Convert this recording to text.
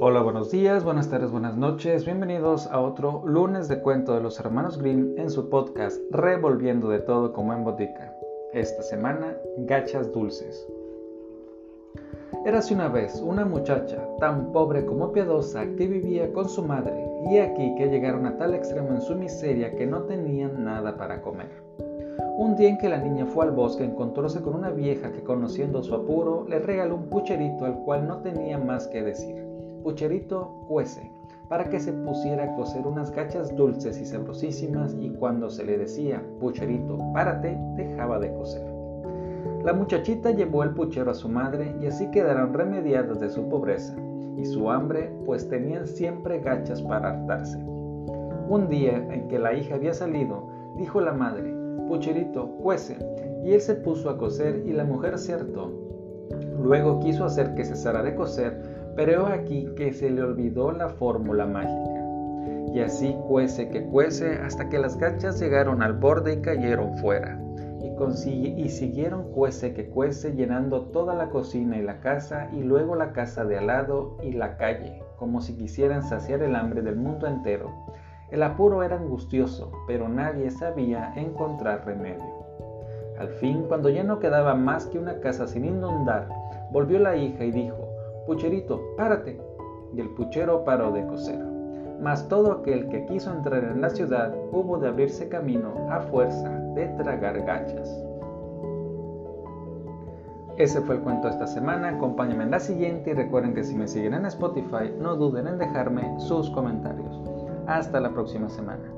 Hola, buenos días, buenas tardes, buenas noches. Bienvenidos a otro lunes de cuento de los hermanos Grimm en su podcast Revolviendo de todo como en botica. Esta semana, gachas dulces. Érase una vez una muchacha tan pobre como piadosa que vivía con su madre y aquí que llegaron a tal extremo en su miseria que no tenían nada para comer. Un día en que la niña fue al bosque encontróse con una vieja que conociendo su apuro le regaló un pucherito al cual no tenía más que decir. Pucherito cuece, para que se pusiera a cocer unas gachas dulces y sabrosísimas y cuando se le decía, Pucherito, párate, dejaba de coser. La muchachita llevó el puchero a su madre y así quedaron remediadas de su pobreza y su hambre, pues tenían siempre gachas para hartarse. Un día en que la hija había salido, dijo la madre, Pucherito, cuece, y él se puso a coser y la mujer se hartó. Luego quiso hacer que cesara de coser, pero aquí que se le olvidó la fórmula mágica. Y así cuece que cuece hasta que las gachas llegaron al borde y cayeron fuera. Y, y siguieron cuece que cuece llenando toda la cocina y la casa y luego la casa de al lado y la calle, como si quisieran saciar el hambre del mundo entero. El apuro era angustioso, pero nadie sabía encontrar remedio. Al fin, cuando ya no quedaba más que una casa sin inundar, volvió la hija y dijo, Pucherito, párate. Y el puchero paró de coser. Mas todo aquel que quiso entrar en la ciudad hubo de abrirse camino a fuerza de tragar gachas. Ese fue el cuento de esta semana. Acompáñenme en la siguiente y recuerden que si me siguen en Spotify no duden en dejarme sus comentarios. Hasta la próxima semana.